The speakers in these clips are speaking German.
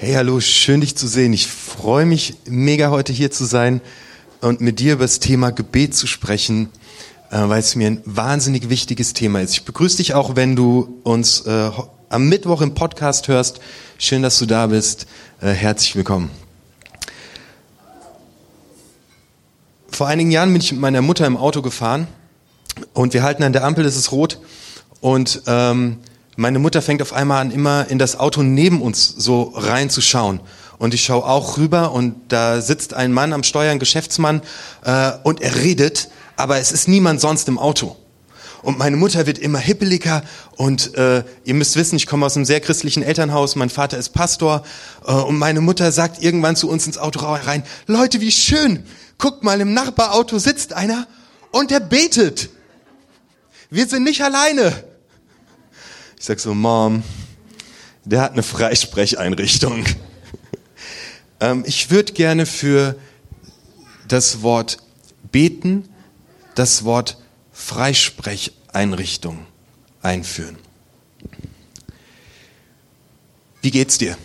Hey, hallo, schön dich zu sehen. Ich freue mich mega heute hier zu sein und mit dir über das Thema Gebet zu sprechen, äh, weil es mir ein wahnsinnig wichtiges Thema ist. Ich begrüße dich auch, wenn du uns äh, am Mittwoch im Podcast hörst. Schön, dass du da bist. Äh, herzlich willkommen. Vor einigen Jahren bin ich mit meiner Mutter im Auto gefahren und wir halten an der Ampel, es ist rot und ähm, meine Mutter fängt auf einmal an, immer in das Auto neben uns so reinzuschauen. Und ich schaue auch rüber und da sitzt ein Mann am Steuer, ein Geschäftsmann, äh, und er redet, aber es ist niemand sonst im Auto. Und meine Mutter wird immer hippeliger und äh, ihr müsst wissen, ich komme aus einem sehr christlichen Elternhaus, mein Vater ist Pastor äh, und meine Mutter sagt irgendwann zu uns ins Auto rein, Leute, wie schön, guckt mal, im Nachbarauto sitzt einer und der betet. Wir sind nicht alleine. Ich sag so, Mom, der hat eine Freisprecheinrichtung. ähm, ich würde gerne für das Wort beten, das Wort Freisprecheinrichtung einführen. Wie geht's dir?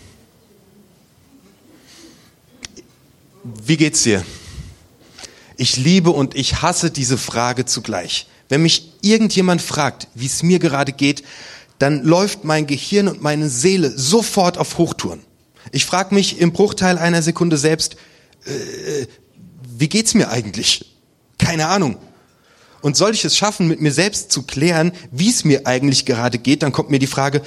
Wie geht's dir? Ich liebe und ich hasse diese Frage zugleich. Wenn mich irgendjemand fragt, wie es mir gerade geht, dann läuft mein Gehirn und meine Seele sofort auf Hochtouren. Ich frage mich im Bruchteil einer Sekunde selbst, äh, wie geht's mir eigentlich? Keine Ahnung. Und soll ich es schaffen, mit mir selbst zu klären, wie es mir eigentlich gerade geht, dann kommt mir die Frage,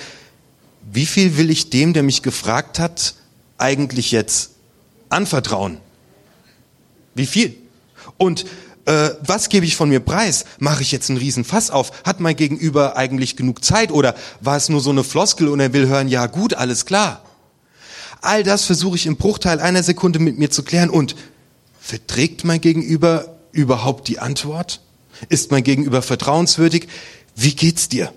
wie viel will ich dem, der mich gefragt hat, eigentlich jetzt anvertrauen? Wie viel? Und äh, was gebe ich von mir preis? Mache ich jetzt einen riesen Fass auf? Hat mein Gegenüber eigentlich genug Zeit oder war es nur so eine Floskel und er will hören, ja gut, alles klar? All das versuche ich im Bruchteil einer Sekunde mit mir zu klären und verträgt mein Gegenüber überhaupt die Antwort? Ist mein Gegenüber vertrauenswürdig? Wie geht's dir?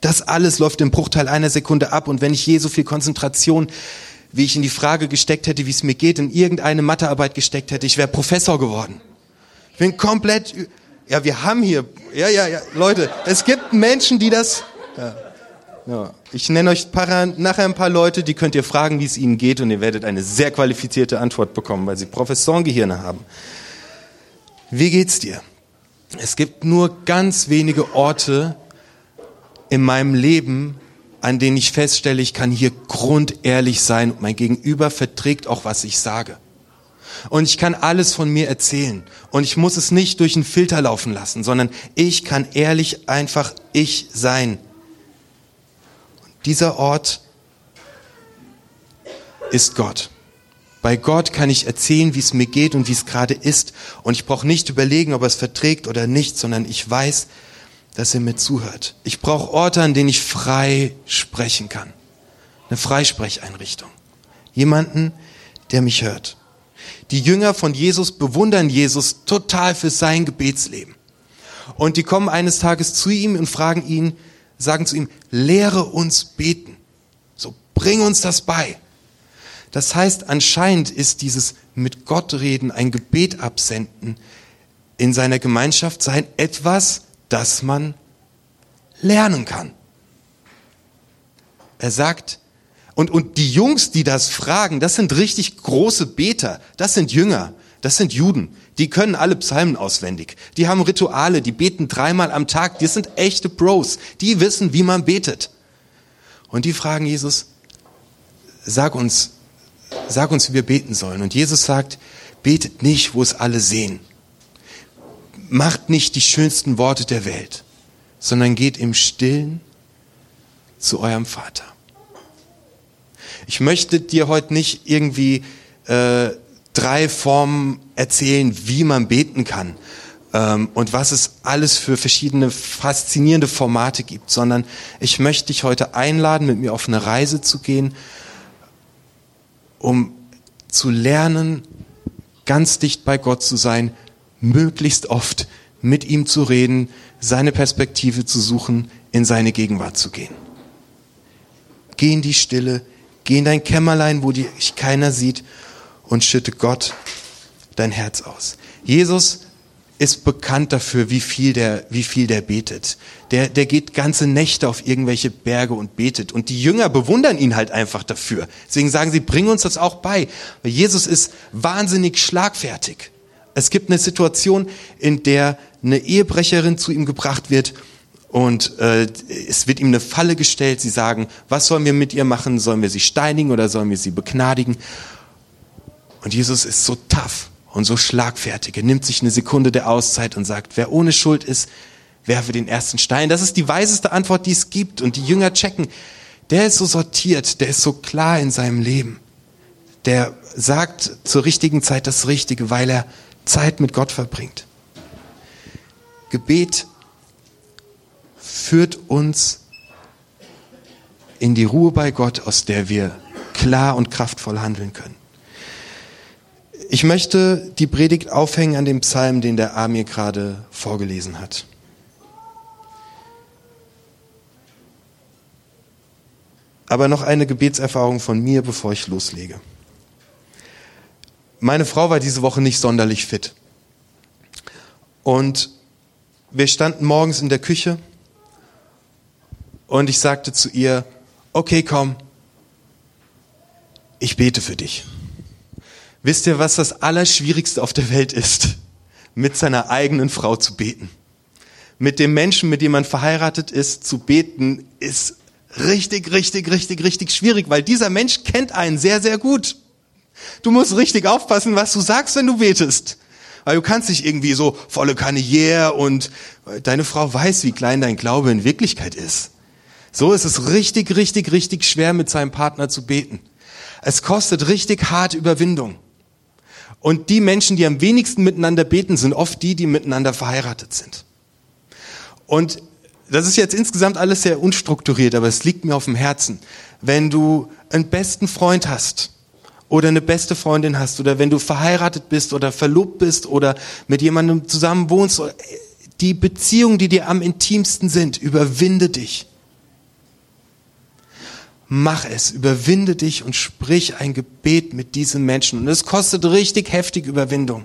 Das alles läuft im Bruchteil einer Sekunde ab und wenn ich je so viel Konzentration, wie ich in die Frage gesteckt hätte, wie es mir geht, in irgendeine Mathearbeit gesteckt hätte, ich wäre Professor geworden. Ich bin komplett, ja, wir haben hier, ja, ja, ja, Leute, es gibt Menschen, die das, ja, ja. Ich nenne euch nachher ein paar Leute, die könnt ihr fragen, wie es ihnen geht und ihr werdet eine sehr qualifizierte Antwort bekommen, weil sie Professorengehirne haben. Wie geht's dir? Es gibt nur ganz wenige Orte in meinem Leben, an denen ich feststelle, ich kann hier grundehrlich sein und mein Gegenüber verträgt auch, was ich sage und ich kann alles von mir erzählen und ich muss es nicht durch einen Filter laufen lassen, sondern ich kann ehrlich einfach ich sein. Und dieser Ort ist Gott. Bei Gott kann ich erzählen, wie es mir geht und wie es gerade ist. Und ich brauche nicht überlegen, ob er es verträgt oder nicht, sondern ich weiß, dass er mir zuhört. Ich brauche Orte, an denen ich frei sprechen kann. Eine Freisprecheinrichtung. Jemanden, der mich hört. Die Jünger von Jesus bewundern Jesus total für sein Gebetsleben. Und die kommen eines Tages zu ihm und fragen ihn, sagen zu ihm, lehre uns beten. So, bring uns das bei. Das heißt, anscheinend ist dieses mit Gott reden, ein Gebet absenden, in seiner Gemeinschaft sein etwas, das man lernen kann. Er sagt, und, und die Jungs, die das fragen, das sind richtig große Beter, das sind Jünger, das sind Juden. Die können alle Psalmen auswendig. Die haben Rituale, die beten dreimal am Tag. Die sind echte Bros. Die wissen, wie man betet. Und die fragen Jesus, sag uns, sag uns, wie wir beten sollen. Und Jesus sagt, betet nicht, wo es alle sehen. Macht nicht die schönsten Worte der Welt, sondern geht im Stillen zu eurem Vater. Ich möchte dir heute nicht irgendwie äh, drei Formen erzählen, wie man beten kann ähm, und was es alles für verschiedene faszinierende Formate gibt, sondern ich möchte dich heute einladen, mit mir auf eine Reise zu gehen, um zu lernen, ganz dicht bei Gott zu sein, möglichst oft mit ihm zu reden, seine Perspektive zu suchen, in seine Gegenwart zu gehen. Geh in die Stille, Geh in dein Kämmerlein, wo dich keiner sieht und schütte Gott dein Herz aus. Jesus ist bekannt dafür, wie viel der, wie viel der betet. Der, der geht ganze Nächte auf irgendwelche Berge und betet. Und die Jünger bewundern ihn halt einfach dafür. Deswegen sagen sie, bring uns das auch bei. Weil Jesus ist wahnsinnig schlagfertig. Es gibt eine Situation, in der eine Ehebrecherin zu ihm gebracht wird und äh, es wird ihm eine Falle gestellt. Sie sagen, was sollen wir mit ihr machen? Sollen wir sie steinigen oder sollen wir sie begnadigen? Und Jesus ist so tough und so schlagfertig. Er nimmt sich eine Sekunde der Auszeit und sagt, wer ohne Schuld ist, werfe den ersten Stein. Das ist die weiseste Antwort, die es gibt. Und die Jünger checken, der ist so sortiert, der ist so klar in seinem Leben. Der sagt zur richtigen Zeit das Richtige, weil er Zeit mit Gott verbringt. Gebet führt uns in die Ruhe bei Gott, aus der wir klar und kraftvoll handeln können. Ich möchte die Predigt aufhängen an dem Psalm, den der Amir gerade vorgelesen hat. Aber noch eine Gebetserfahrung von mir, bevor ich loslege. Meine Frau war diese Woche nicht sonderlich fit. Und wir standen morgens in der Küche und ich sagte zu ihr, okay, komm, ich bete für dich. Wisst ihr, was das Allerschwierigste auf der Welt ist? Mit seiner eigenen Frau zu beten. Mit dem Menschen, mit dem man verheiratet ist, zu beten, ist richtig, richtig, richtig, richtig schwierig, weil dieser Mensch kennt einen sehr, sehr gut. Du musst richtig aufpassen, was du sagst, wenn du betest. Weil du kannst nicht irgendwie so volle Kanne und deine Frau weiß, wie klein dein Glaube in Wirklichkeit ist. So ist es richtig, richtig, richtig schwer, mit seinem Partner zu beten. Es kostet richtig hart Überwindung. Und die Menschen, die am wenigsten miteinander beten, sind oft die, die miteinander verheiratet sind. Und das ist jetzt insgesamt alles sehr unstrukturiert, aber es liegt mir auf dem Herzen. Wenn du einen besten Freund hast oder eine beste Freundin hast oder wenn du verheiratet bist oder verlobt bist oder mit jemandem zusammen wohnst, die Beziehungen, die dir am intimsten sind, überwinde dich mach es, überwinde dich und sprich ein Gebet mit diesem Menschen. Und es kostet richtig heftig Überwindung.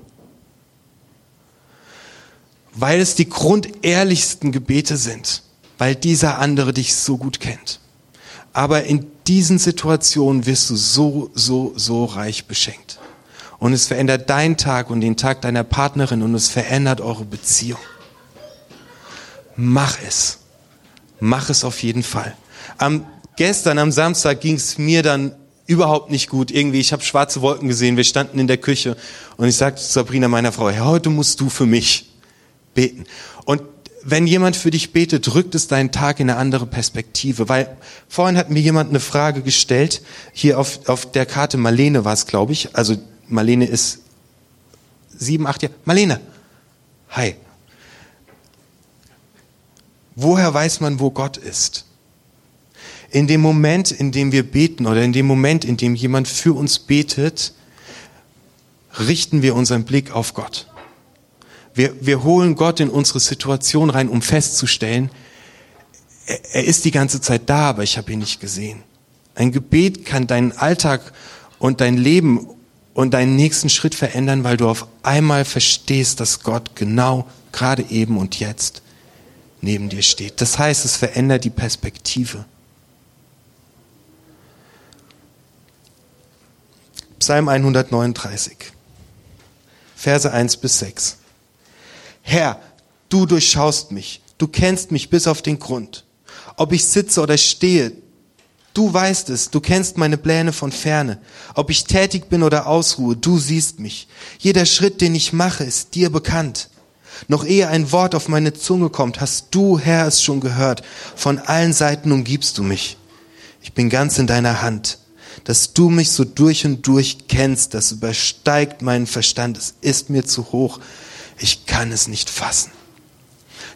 Weil es die grundehrlichsten Gebete sind, weil dieser andere dich so gut kennt. Aber in diesen Situationen wirst du so, so, so reich beschenkt. Und es verändert deinen Tag und den Tag deiner Partnerin und es verändert eure Beziehung. Mach es. Mach es auf jeden Fall. Am gestern am Samstag ging es mir dann überhaupt nicht gut. Irgendwie, ich habe schwarze Wolken gesehen. Wir standen in der Küche und ich sagte zu Sabrina, meiner Frau, Herr, heute musst du für mich beten. Und wenn jemand für dich betet, rückt es deinen Tag in eine andere Perspektive. Weil vorhin hat mir jemand eine Frage gestellt. Hier auf, auf der Karte Marlene war es, glaube ich. Also Marlene ist sieben, acht Jahre. Marlene, hi. Woher weiß man, wo Gott ist? In dem Moment, in dem wir beten oder in dem Moment, in dem jemand für uns betet, richten wir unseren Blick auf Gott. Wir, wir holen Gott in unsere Situation rein, um festzustellen, er, er ist die ganze Zeit da, aber ich habe ihn nicht gesehen. Ein Gebet kann deinen Alltag und dein Leben und deinen nächsten Schritt verändern, weil du auf einmal verstehst, dass Gott genau gerade eben und jetzt neben dir steht. Das heißt, es verändert die Perspektive. Psalm 139, Verse 1 bis 6. Herr, du durchschaust mich, du kennst mich bis auf den Grund. Ob ich sitze oder stehe, du weißt es, du kennst meine Pläne von ferne. Ob ich tätig bin oder ausruhe, du siehst mich. Jeder Schritt, den ich mache, ist dir bekannt. Noch ehe ein Wort auf meine Zunge kommt, hast du, Herr, es schon gehört. Von allen Seiten umgibst du mich. Ich bin ganz in deiner Hand dass du mich so durch und durch kennst, das übersteigt meinen Verstand, es ist mir zu hoch, ich kann es nicht fassen.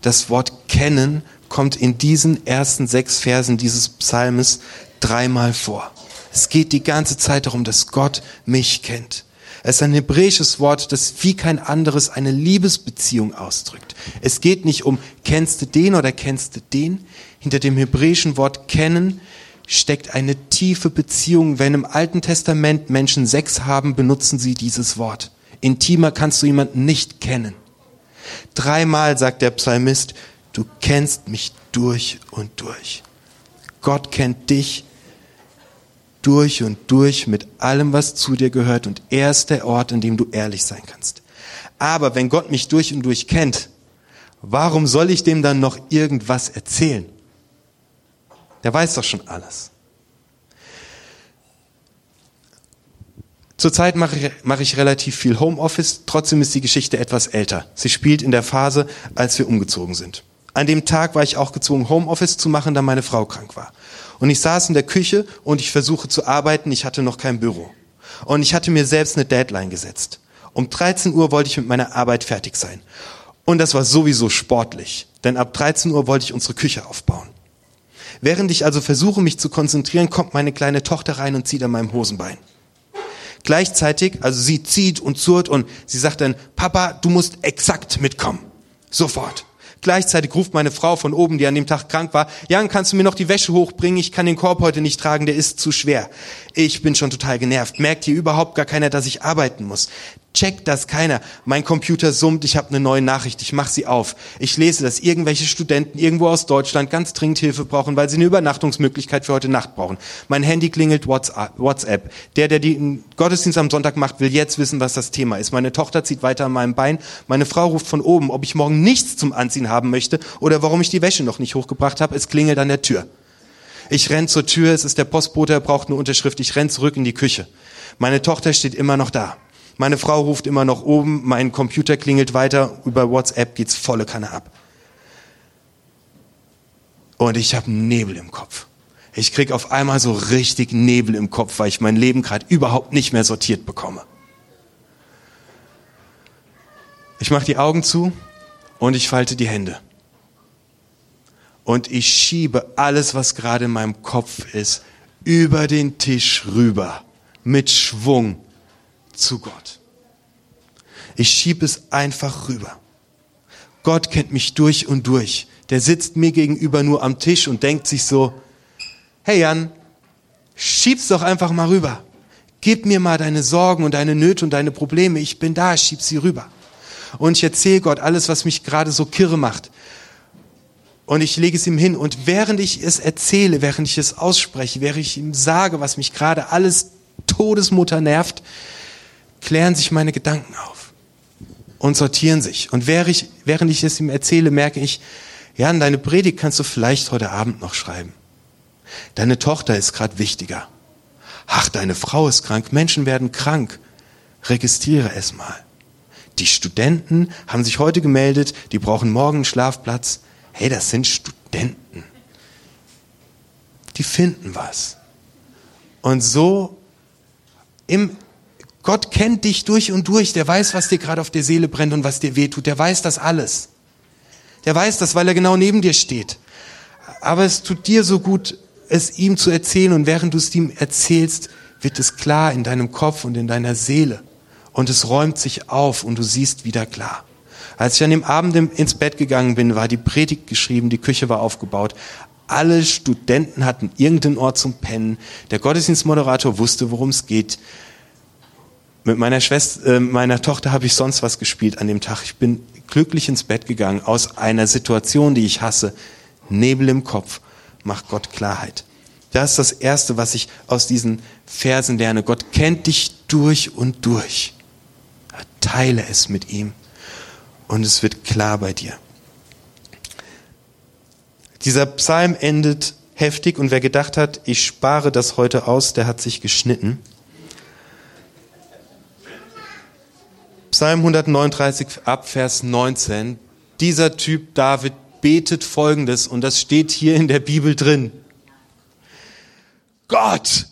Das Wort kennen kommt in diesen ersten sechs Versen dieses Psalmes dreimal vor. Es geht die ganze Zeit darum, dass Gott mich kennt. Es ist ein hebräisches Wort, das wie kein anderes eine Liebesbeziehung ausdrückt. Es geht nicht um kennst du den oder kennst du den. Hinter dem hebräischen Wort kennen steckt eine tiefe Beziehung. Wenn im Alten Testament Menschen Sex haben, benutzen sie dieses Wort. Intimer kannst du jemanden nicht kennen. Dreimal sagt der Psalmist, du kennst mich durch und durch. Gott kennt dich durch und durch mit allem, was zu dir gehört und er ist der Ort, an dem du ehrlich sein kannst. Aber wenn Gott mich durch und durch kennt, warum soll ich dem dann noch irgendwas erzählen? Der weiß doch schon alles. Zurzeit mache ich, mache ich relativ viel Homeoffice, trotzdem ist die Geschichte etwas älter. Sie spielt in der Phase, als wir umgezogen sind. An dem Tag war ich auch gezwungen, Homeoffice zu machen, da meine Frau krank war. Und ich saß in der Küche und ich versuche zu arbeiten, ich hatte noch kein Büro. Und ich hatte mir selbst eine Deadline gesetzt. Um 13 Uhr wollte ich mit meiner Arbeit fertig sein. Und das war sowieso sportlich, denn ab 13 Uhr wollte ich unsere Küche aufbauen. Während ich also versuche, mich zu konzentrieren, kommt meine kleine Tochter rein und zieht an meinem Hosenbein. Gleichzeitig, also sie zieht und zurrt und sie sagt dann, Papa, du musst exakt mitkommen. Sofort. Gleichzeitig ruft meine Frau von oben, die an dem Tag krank war, Jan, kannst du mir noch die Wäsche hochbringen? Ich kann den Korb heute nicht tragen, der ist zu schwer. Ich bin schon total genervt. Merkt hier überhaupt gar keiner, dass ich arbeiten muss. Checkt das keiner. Mein Computer summt, ich habe eine neue Nachricht, ich mache sie auf. Ich lese, dass irgendwelche Studenten irgendwo aus Deutschland ganz dringend Hilfe brauchen, weil sie eine Übernachtungsmöglichkeit für heute Nacht brauchen. Mein Handy klingelt WhatsApp. Der, der den Gottesdienst am Sonntag macht, will jetzt wissen, was das Thema ist. Meine Tochter zieht weiter an meinem Bein. Meine Frau ruft von oben, ob ich morgen nichts zum Anziehen haben möchte oder warum ich die Wäsche noch nicht hochgebracht habe. Es klingelt an der Tür. Ich renn zur Tür, es ist der Postbote, er braucht eine Unterschrift. Ich renn zurück in die Küche. Meine Tochter steht immer noch da. Meine Frau ruft immer noch oben, mein Computer klingelt weiter, über WhatsApp geht's volle Kanne ab. Und ich habe Nebel im Kopf. Ich krieg auf einmal so richtig Nebel im Kopf, weil ich mein Leben gerade überhaupt nicht mehr sortiert bekomme. Ich mache die Augen zu und ich falte die Hände. Und ich schiebe alles, was gerade in meinem Kopf ist, über den Tisch rüber. Mit Schwung zu Gott. Ich schiebe es einfach rüber. Gott kennt mich durch und durch. Der sitzt mir gegenüber nur am Tisch und denkt sich so, hey Jan, schieb's doch einfach mal rüber. Gib mir mal deine Sorgen und deine Nöte und deine Probleme. Ich bin da, schieb sie rüber. Und ich erzähle Gott alles, was mich gerade so kirre macht. Und ich lege es ihm hin. Und während ich es erzähle, während ich es ausspreche, während ich ihm sage, was mich gerade alles Todesmutter nervt, klären sich meine Gedanken auf und sortieren sich. Und während ich, während ich es ihm erzähle, merke ich, Jan, deine Predigt kannst du vielleicht heute Abend noch schreiben. Deine Tochter ist gerade wichtiger. Ach, deine Frau ist krank. Menschen werden krank. Registriere es mal. Die Studenten haben sich heute gemeldet, die brauchen morgen einen Schlafplatz. Hey, das sind Studenten. Die finden was. Und so im Gott kennt dich durch und durch. Der weiß, was dir gerade auf der Seele brennt und was dir wehtut. Der weiß das alles. Der weiß das, weil er genau neben dir steht. Aber es tut dir so gut, es ihm zu erzählen. Und während du es ihm erzählst, wird es klar in deinem Kopf und in deiner Seele. Und es räumt sich auf und du siehst wieder klar. Als ich an dem Abend ins Bett gegangen bin, war die Predigt geschrieben, die Küche war aufgebaut. Alle Studenten hatten irgendeinen Ort zum Pennen. Der Gottesdienstmoderator wusste, worum es geht. Mit meiner Schwester, äh, meiner Tochter habe ich sonst was gespielt an dem Tag. Ich bin glücklich ins Bett gegangen aus einer Situation, die ich hasse. Nebel im Kopf macht Gott Klarheit. Das ist das Erste, was ich aus diesen Versen lerne. Gott kennt dich durch und durch. Teile es mit ihm und es wird klar bei dir. Dieser Psalm endet heftig und wer gedacht hat, ich spare das heute aus, der hat sich geschnitten. Psalm 139 ab Vers 19. Dieser Typ David betet folgendes und das steht hier in der Bibel drin. Gott,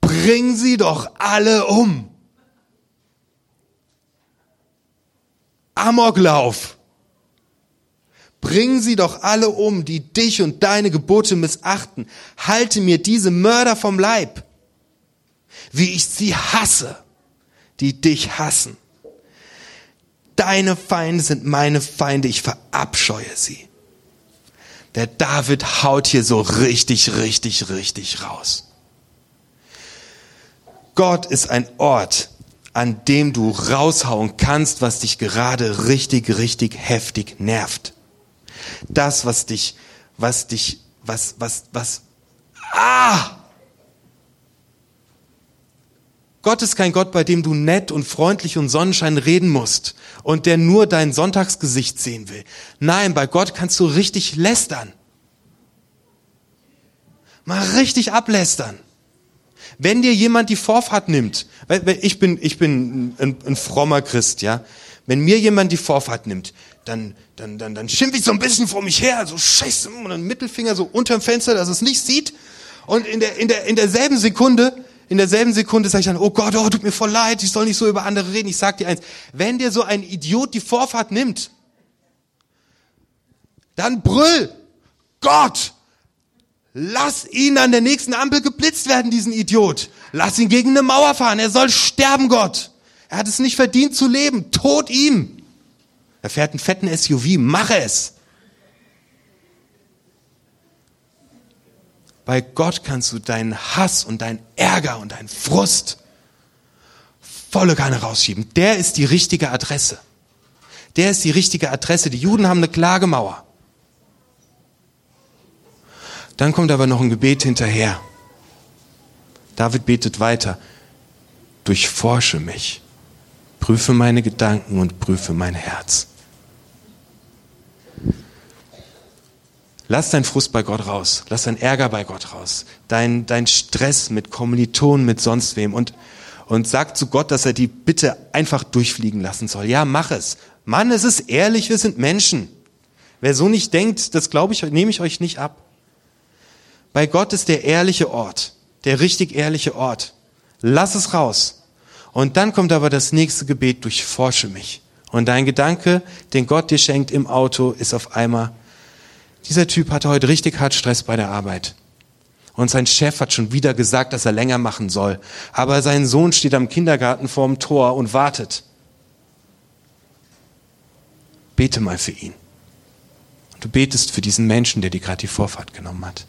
bring sie doch alle um. Amoklauf. Bring sie doch alle um, die dich und deine Gebote missachten. Halte mir diese Mörder vom Leib, wie ich sie hasse, die dich hassen. Deine Feinde sind meine Feinde, ich verabscheue sie. Der David haut hier so richtig, richtig, richtig raus. Gott ist ein Ort, an dem du raushauen kannst, was dich gerade richtig, richtig heftig nervt. Das, was dich, was dich, was, was, was, ah! Gott ist kein Gott, bei dem du nett und freundlich und Sonnenschein reden musst und der nur dein Sonntagsgesicht sehen will. Nein, bei Gott kannst du richtig lästern. Mal richtig ablästern. Wenn dir jemand die Vorfahrt nimmt, weil ich bin, ich bin ein, ein frommer Christ, ja. Wenn mir jemand die Vorfahrt nimmt, dann, dann, dann, dann schimpfe ich so ein bisschen vor mich her, so scheiße, und einen Mittelfinger so unterm Fenster, dass es nicht sieht. Und in der, in der, in derselben Sekunde in derselben Sekunde sage ich dann, oh Gott, oh, tut mir voll leid, ich soll nicht so über andere reden. Ich sag dir eins, wenn dir so ein Idiot die Vorfahrt nimmt, dann brüll, Gott, lass ihn an der nächsten Ampel geblitzt werden, diesen Idiot. Lass ihn gegen eine Mauer fahren, er soll sterben, Gott. Er hat es nicht verdient zu leben, tot ihm. Er fährt einen fetten SUV, mache es. Bei Gott kannst du deinen Hass und deinen Ärger und deinen Frust volle Kanne rausschieben. Der ist die richtige Adresse. Der ist die richtige Adresse. Die Juden haben eine Klagemauer. Dann kommt aber noch ein Gebet hinterher. David betet weiter. Durchforsche mich. Prüfe meine Gedanken und prüfe mein Herz. Lass deinen Frust bei Gott raus. Lass deinen Ärger bei Gott raus. Dein, dein Stress mit Kommilitonen, mit sonst wem. Und, und sag zu Gott, dass er die Bitte einfach durchfliegen lassen soll. Ja, mach es. Mann, es ist ehrlich, wir sind Menschen. Wer so nicht denkt, das glaube ich, nehme ich euch nicht ab. Bei Gott ist der ehrliche Ort, der richtig ehrliche Ort. Lass es raus. Und dann kommt aber das nächste Gebet, durchforsche mich. Und dein Gedanke, den Gott dir schenkt im Auto, ist auf einmal, dieser Typ hatte heute richtig hart Stress bei der Arbeit. Und sein Chef hat schon wieder gesagt, dass er länger machen soll. Aber sein Sohn steht am Kindergarten vorm Tor und wartet. Bete mal für ihn. Du betest für diesen Menschen, der dir gerade die Vorfahrt genommen hat.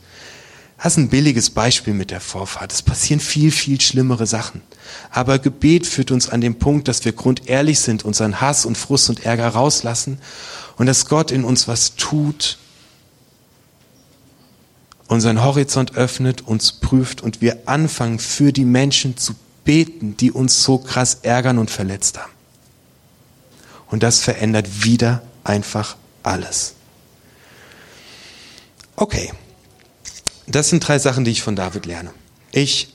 Das ist ein billiges Beispiel mit der Vorfahrt. Es passieren viel, viel schlimmere Sachen. Aber Gebet führt uns an den Punkt, dass wir grundehrlich sind, unseren Hass und Frust und Ärger rauslassen und dass Gott in uns was tut, unseren Horizont öffnet, uns prüft und wir anfangen für die Menschen zu beten, die uns so krass ärgern und verletzt haben. Und das verändert wieder einfach alles. Okay, das sind drei Sachen, die ich von David lerne. Ich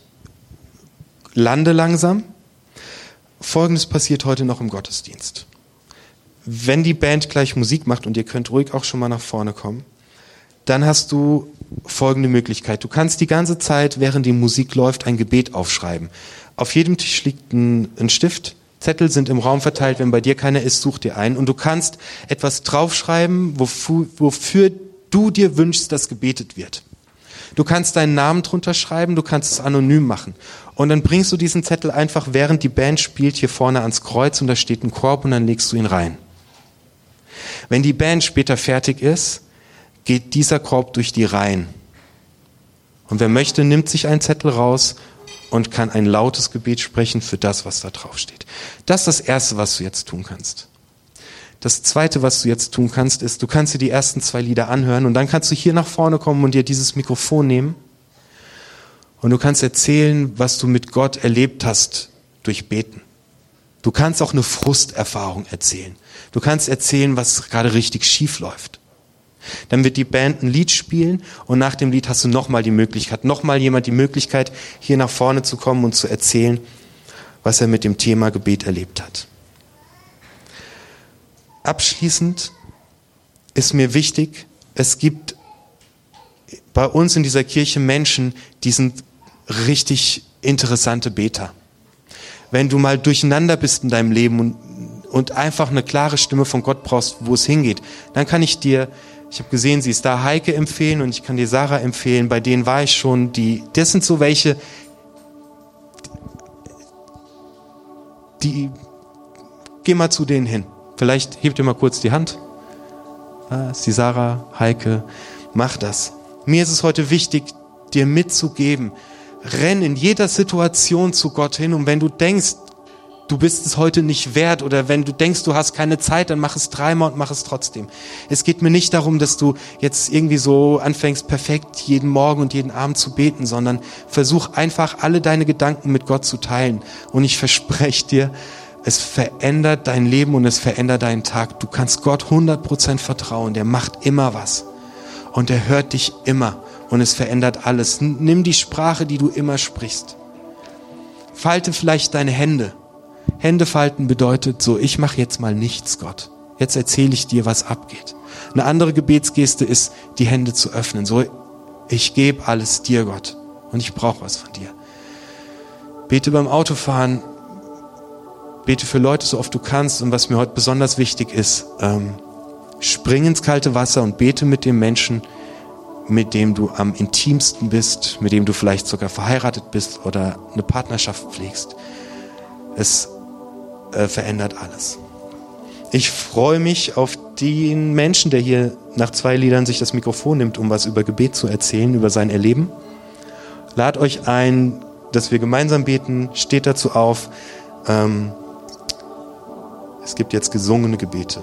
lande langsam. Folgendes passiert heute noch im Gottesdienst. Wenn die Band gleich Musik macht und ihr könnt ruhig auch schon mal nach vorne kommen, dann hast du folgende Möglichkeit. Du kannst die ganze Zeit, während die Musik läuft, ein Gebet aufschreiben. Auf jedem Tisch liegt ein, ein Stift. Zettel sind im Raum verteilt. Wenn bei dir keiner ist, such dir einen. Und du kannst etwas draufschreiben, wofür, wofür du dir wünschst, dass gebetet wird. Du kannst deinen Namen drunter schreiben, du kannst es anonym machen. Und dann bringst du diesen Zettel einfach, während die Band spielt, hier vorne ans Kreuz und da steht ein Korb und dann legst du ihn rein. Wenn die Band später fertig ist, geht dieser Korb durch die Reihen. Und wer möchte, nimmt sich einen Zettel raus und kann ein lautes Gebet sprechen für das, was da drauf steht. Das ist das Erste, was du jetzt tun kannst. Das Zweite, was du jetzt tun kannst, ist, du kannst dir die ersten zwei Lieder anhören und dann kannst du hier nach vorne kommen und dir dieses Mikrofon nehmen und du kannst erzählen, was du mit Gott erlebt hast durch Beten. Du kannst auch eine Frusterfahrung erzählen. Du kannst erzählen, was gerade richtig schief läuft. Dann wird die Band ein Lied spielen und nach dem Lied hast du nochmal die Möglichkeit, nochmal jemand die Möglichkeit, hier nach vorne zu kommen und zu erzählen, was er mit dem Thema Gebet erlebt hat. Abschließend ist mir wichtig, es gibt bei uns in dieser Kirche Menschen, die sind richtig interessante Beter. Wenn du mal durcheinander bist in deinem Leben und, und einfach eine klare Stimme von Gott brauchst, wo es hingeht, dann kann ich dir ich habe gesehen, sie ist da Heike empfehlen und ich kann dir Sarah empfehlen. Bei denen war ich schon. Die, das sind so welche, die, geh mal zu denen hin. Vielleicht hebt ihr mal kurz die Hand. Ah, ist die Sarah, Heike, mach das. Mir ist es heute wichtig, dir mitzugeben. Renn in jeder Situation zu Gott hin und wenn du denkst, du bist es heute nicht wert oder wenn du denkst, du hast keine Zeit, dann mach es dreimal und mach es trotzdem. Es geht mir nicht darum, dass du jetzt irgendwie so anfängst, perfekt jeden Morgen und jeden Abend zu beten, sondern versuch einfach alle deine Gedanken mit Gott zu teilen. Und ich verspreche dir, es verändert dein Leben und es verändert deinen Tag. Du kannst Gott 100% vertrauen. Der macht immer was. Und er hört dich immer. Und es verändert alles. Nimm die Sprache, die du immer sprichst. Falte vielleicht deine Hände. Hände falten bedeutet so, ich mache jetzt mal nichts, Gott. Jetzt erzähle ich dir, was abgeht. Eine andere Gebetsgeste ist, die Hände zu öffnen. So, ich gebe alles dir, Gott. Und ich brauche was von dir. Bete beim Autofahren Bete für Leute so oft du kannst. Und was mir heute besonders wichtig ist, ähm, spring ins kalte Wasser und bete mit dem Menschen, mit dem du am intimsten bist, mit dem du vielleicht sogar verheiratet bist oder eine Partnerschaft pflegst. Es äh, verändert alles. Ich freue mich auf den Menschen, der hier nach zwei Liedern sich das Mikrofon nimmt, um was über Gebet zu erzählen, über sein Erleben. Lad euch ein, dass wir gemeinsam beten. Steht dazu auf. Ähm, es gibt jetzt gesungene Gebete.